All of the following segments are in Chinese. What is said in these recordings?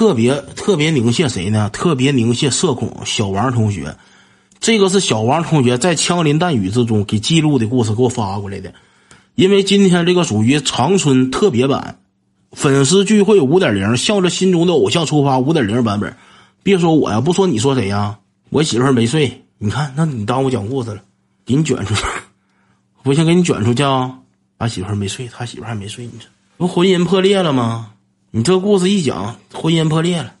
特别特别凝谢谁呢？特别凝谢社恐小王同学。这个是小王同学在枪林弹雨之中给记录的故事，给我发过来的。因为今天这个属于长春特别版，粉丝聚会五点零，向着心中的偶像出发五点零版本。别说我呀，不说你说谁呀？我媳妇没睡，你看，那你耽误讲故事了，给你卷出去，我先给你卷出去啊！俺媳妇没睡，他媳妇还没睡，你这不婚姻破裂了吗？你这故事一讲，婚姻破裂了，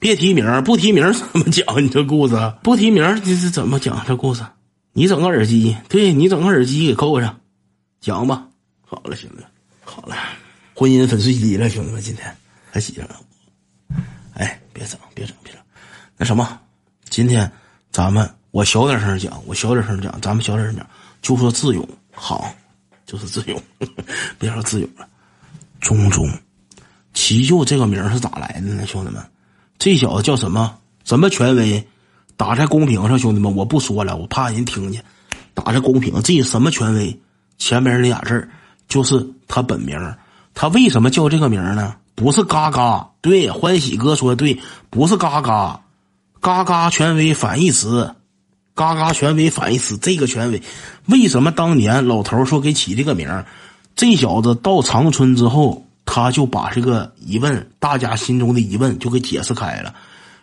别提名，不提名 怎么讲？你这故事不提名，这是怎么讲这故事？你整个耳机，对你整个耳机给扣上，讲吧。好了，兄弟，好了，婚姻粉碎机了，兄弟们，今天还洗上了。哎，别整，别整，别整。那什么，今天咱们我小点声讲，我小点声讲，咱们小点声讲，就说智勇好，就是智勇，别说智勇了。中中，齐就这个名是咋来的呢？兄弟们，这小子叫什么？什么权威？打在公屏上，兄弟们，我不说了，我怕人听见。打在公屏，这什么权威？前面那俩字就是他本名。他为什么叫这个名呢？不是嘎嘎，对，欢喜哥说的对，不是嘎嘎，嘎嘎权威反义词，嘎嘎权威反义词。这个权威，为什么当年老头说给起这个名这小子到长春之后，他就把这个疑问，大家心中的疑问就给解释开了。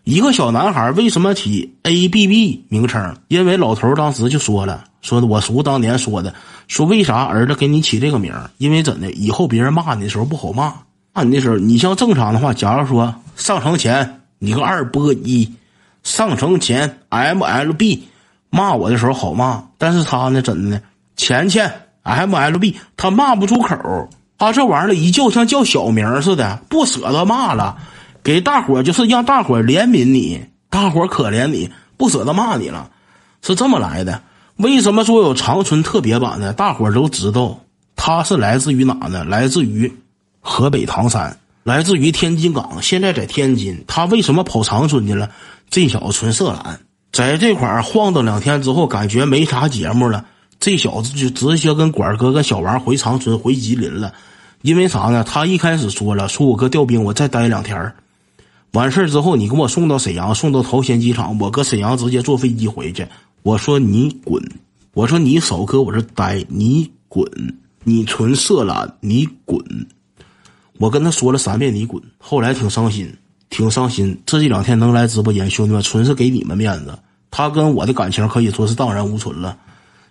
一个小男孩为什么起 A B B 名称？因为老头当时就说了，说的我叔当年说的，说为啥儿子给你起这个名因为怎的？以后别人骂你的时候不好骂。骂你的时候，你像正常的话，假如说上城前你个二波一，上城前 M L B，骂我的时候好骂。但是他呢，怎的呢？钱钱 M L B，他骂不出口。他这玩意儿一叫像叫小名似的，不舍得骂了。给大伙就是让大伙怜悯你，大伙可怜你，不舍得骂你了，是这么来的。为什么说有长春特别版呢？大伙都知道，他是来自于哪呢？来自于。河北唐山，来自于天津港，现在在天津。他为什么跑长春去了？这小子纯色懒，在这块儿晃荡两天之后，感觉没啥节目了。这小子就直接跟管哥跟小王回长春回吉林了。因为啥呢？他一开始说了，说我哥调兵，我再待两天完事之后，你给我送到沈阳，送到桃仙机场，我搁沈阳直接坐飞机回去。我说你滚！我说你少搁我这待，你滚！你纯色懒，你滚！我跟他说了三遍，你滚。后来挺伤心，挺伤心。这一两天能来直播间，兄弟们纯是给你们面子。他跟我的感情可以说是荡然无存了，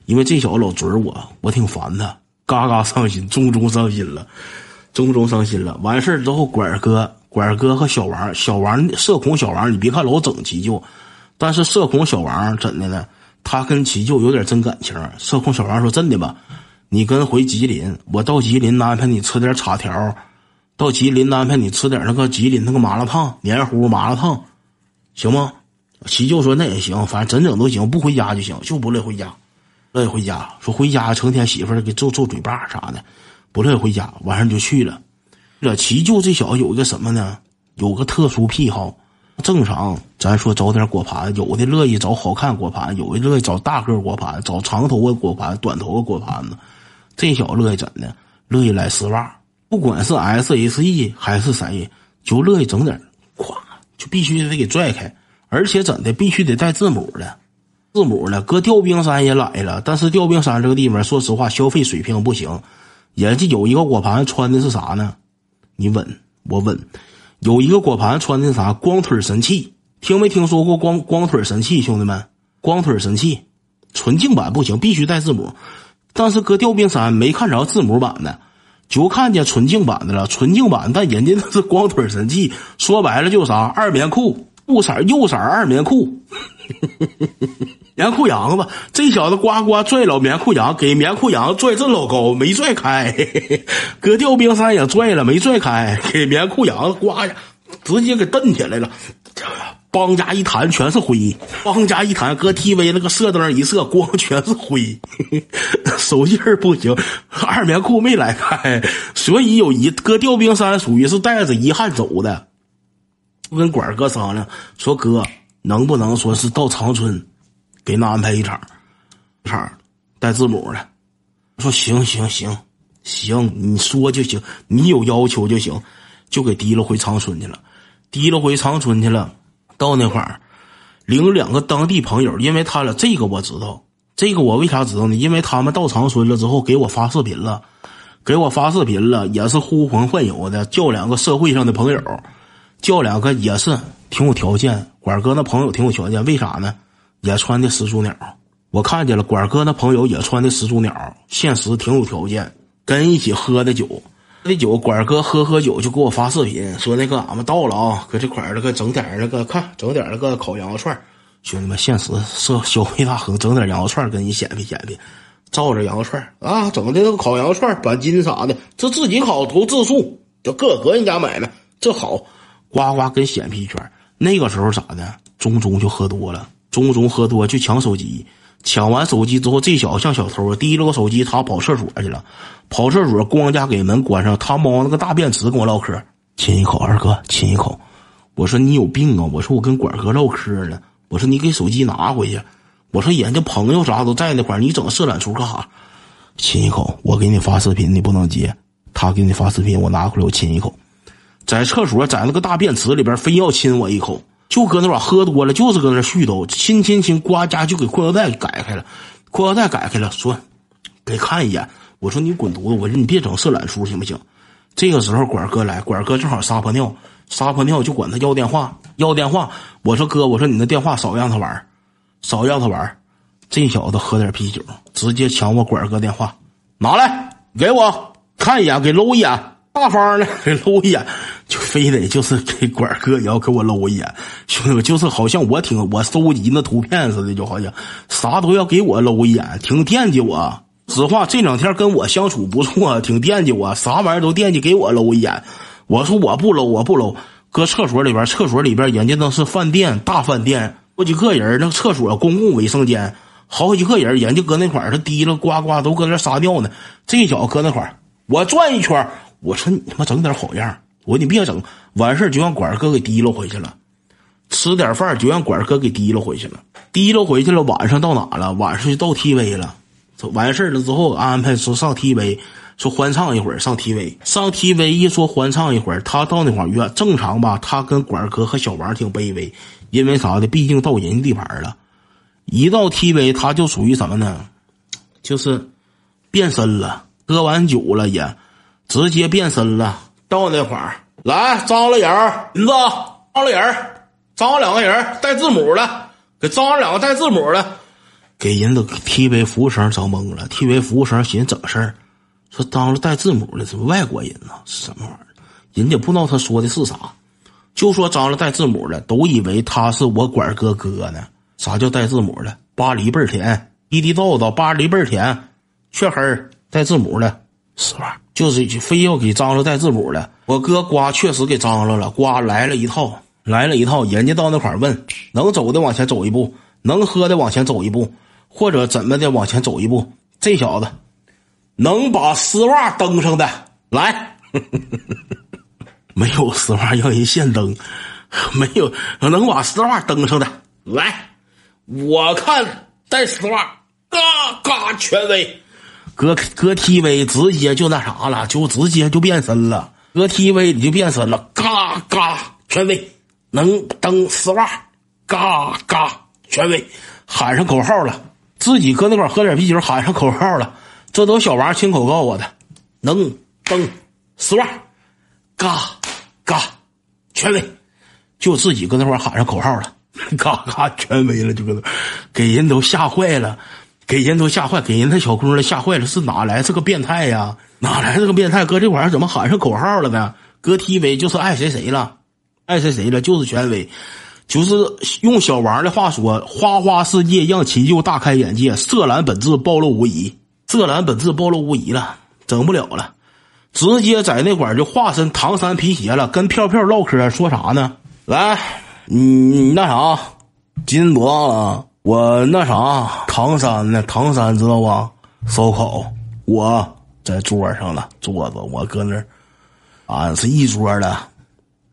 因为这小子老嘴我，我挺烦他。嘎嘎伤心，中中伤心了，中中伤心了。完事儿之后，管哥、管哥和小王、小王社恐小王，你别看老整齐就，但是社恐小王怎的呢？他跟齐舅有点真感情。社恐小王说：“真的吧？你跟回吉林，我到吉林安排你吃点叉条。”到吉林安排你吃点那个吉林那个麻辣烫，黏糊麻辣烫，行吗？齐舅说那也行，反正整整都行，不回家就行，就不乐意回家，乐意回家。说回家成天媳妇儿给揍揍嘴巴啥的，不乐意回家，晚上就去了。这齐舅这小子有一个什么呢？有个特殊癖好。正常咱说找点果盘，有的乐意找好看果盘，有的乐意找大个果盘，找长头发果盘、短头发果盘子。这小子乐意怎的？乐意来丝袜。不管是 S H E 还是谁，就乐意整点，咵就必须得给拽开，而且怎的必须得带字母的，字母的。搁调兵山也来了，但是调兵山这个地方，说实话消费水平不行。人家有一个果盘穿的是啥呢？你稳，我稳，有一个果盘穿的啥？光腿神器，听没听说过光光腿神器？兄弟们，光腿神器，纯净版不行，必须带字母。但是搁调兵山没看着字母版的。就看见纯净版的了，纯净版，但人家那是光腿神器，说白了就啥二棉裤，不色右色二棉裤，棉裤羊子，这小子呱呱拽老棉裤羊，给棉裤羊拽这老高，没拽开，搁调兵山也拽了，没拽开，给棉裤羊呱呀，直接给蹬起来了。邦家一弹全是灰，邦家一弹搁 TV 那个射灯一射，光全是灰，手劲儿不行，二棉裤没来开，所以有一搁调兵山属于是带着遗憾走的。我跟管哥商量说，哥能不能说是到长春，给他安排一场，场带字母的。说行行行行，你说就行，你有要求就行，就给提了回长春去了。提溜回长春去了。到那块儿，领两个当地朋友，因为他俩这个我知道，这个我为啥知道呢？因为他们到长春了之后给我发视频了，给我发视频了，也是呼朋唤友的，叫两个社会上的朋友，叫两个也是挺有条件。管哥那朋友挺有条件，为啥呢？也穿的始祖鸟，我看见了。管哥那朋友也穿的始祖鸟，现实挺有条件，跟一起喝的酒。那酒，管哥喝喝酒就给我发视频，说那个俺们到了啊，搁这块儿那个整点那个看，整点那个烤羊肉串兄弟们，现实社消费大亨，整点羊肉串跟你显摆显摆，照着羊肉串啊，整的那个烤羊肉串板筋啥的，这自己烤都自助，就各个人家买卖，这好，呱呱跟显皮一圈。那个时候咋的？中中就喝多了，中中喝多就抢手机。抢完手机之后，这小子像小偷，提了个手机，他跑厕所去了。跑厕所，光家给门关上，他猫那个大便池跟我唠嗑，亲一口，二哥亲一口。我说你有病啊！我说我跟管哥唠嗑呢。我说你给手机拿回去。我说人家朋友啥都在那块你整色懒出干啥？亲一口，我给你发视频，你不能接。他给你发视频，我拿回来我亲一口。在厕所，在那个大便池里边，非要亲我一口。就搁那把喝多了，就是搁那絮叨，亲亲亲，呱家就给裤腰带改开了，裤腰带改开了，说给看一眼。我说你滚犊子！我说你别整色懒书行不行？这个时候管哥来，管哥正好撒泡尿，撒泡尿就管他要电话，要电话。我说哥，我说你那电话少让他玩，少让他玩。这小子喝点啤酒，直接抢我管哥电话，拿来给我看一眼，给搂一眼。大方的给搂一眼，非得就是给管哥也要给我搂一眼，兄弟就是好像我挺我收集那图片似的，就好像啥都要给我搂一眼，挺惦记我。实话，这两天跟我相处不错，挺惦记我，啥玩意儿都惦记给我搂一眼。我说我不搂，我不搂。搁厕所里边，厕所里边人家那是饭店，大饭店，好几个人，那厕所公共卫生间，好几个人，人家搁那块儿，他滴了呱呱都搁那撒尿呢。这小子搁那块儿，我转一圈。我说你他妈整点好样！我说你别整，完事就让管哥给提溜回去了。吃点饭就让管哥给提溜回去了。提溜回去了，晚上到哪了？晚上就到 TV 了。完事了之后安排说上 TV，说欢唱一会儿。上 TV，上 TV 一说欢唱一会儿，他到那块儿正常吧？他跟管哥和小王挺卑微，因为啥的？毕竟到人家地盘了。一到 TV，他就属于什么呢？就是变身了，喝完酒了也。直接变身了，到那会儿来张了人银子张了人张两个人带字母的，给张两个带字母的，给人都 TV 服务生整懵了。TV 服务生寻思整事儿，说张了带字母的，是外国人呢？什么玩意儿？人家不知道他说的是啥，就说张了带字母的，都以为他是我管哥哥呢。啥叫带字母的？巴黎倍儿甜，滴滴豆豆巴黎倍儿甜，雀黑带字母的，丝袜。就是非要给张罗带字母的，我哥瓜确实给张罗了，瓜来了一套，来了一套。人家到那块问，能走的往前走一步，能喝的往前走一步，或者怎么的往前走一步。这小子能把丝袜登上的来，没有丝袜让人现登，没有能把丝袜登上的来，我看带丝袜，嘎嘎权威。搁搁 TV 直接就那啥了，就直接就变身了。搁 TV 你就变身了，嘎嘎权威能登丝袜，嘎嘎权威喊上口号了，自己搁那块喝点啤酒，喊上口号了。这都小王亲口告我的，能登丝袜，嘎嘎权威，就自己搁那块喊上口号了，嘎嘎权威了，就搁那给人都吓坏了。给人都吓坏，给人那小姑娘吓坏了，是哪来这个变态呀？哪来这个变态？搁这玩意儿怎么喊上口号了呢？搁 TV 就是爱谁谁了，爱谁谁了，就是权威，就是用小王的话说，花花世界让秦就大开眼界，色蓝本质暴露无遗，色蓝本质暴露无遗了，整不了了，直接在那块就化身唐山皮鞋了，跟票票唠嗑说啥呢？来，你那啥，今多大了？我那啥，唐山呢？唐山知道吧？烧烤，我在桌上了，桌子，我搁那儿，俺是一桌的，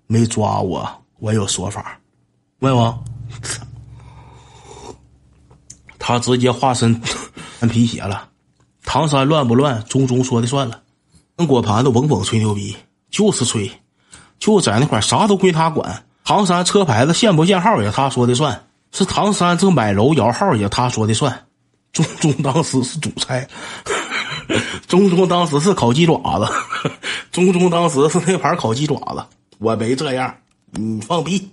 没抓我，我有说法，问我，他直接化身穿皮鞋了。唐山乱不乱？中中说的算了。跟果盘子嗡嗡吹牛逼，就是吹，就在那块啥都归他管。唐山车牌子限不限号也他说的算，是唐山这买楼摇号也他说的算。中中当时是主菜，中中当时是烤鸡爪子，中中当时是那盘烤鸡爪子，我没这样，你放屁。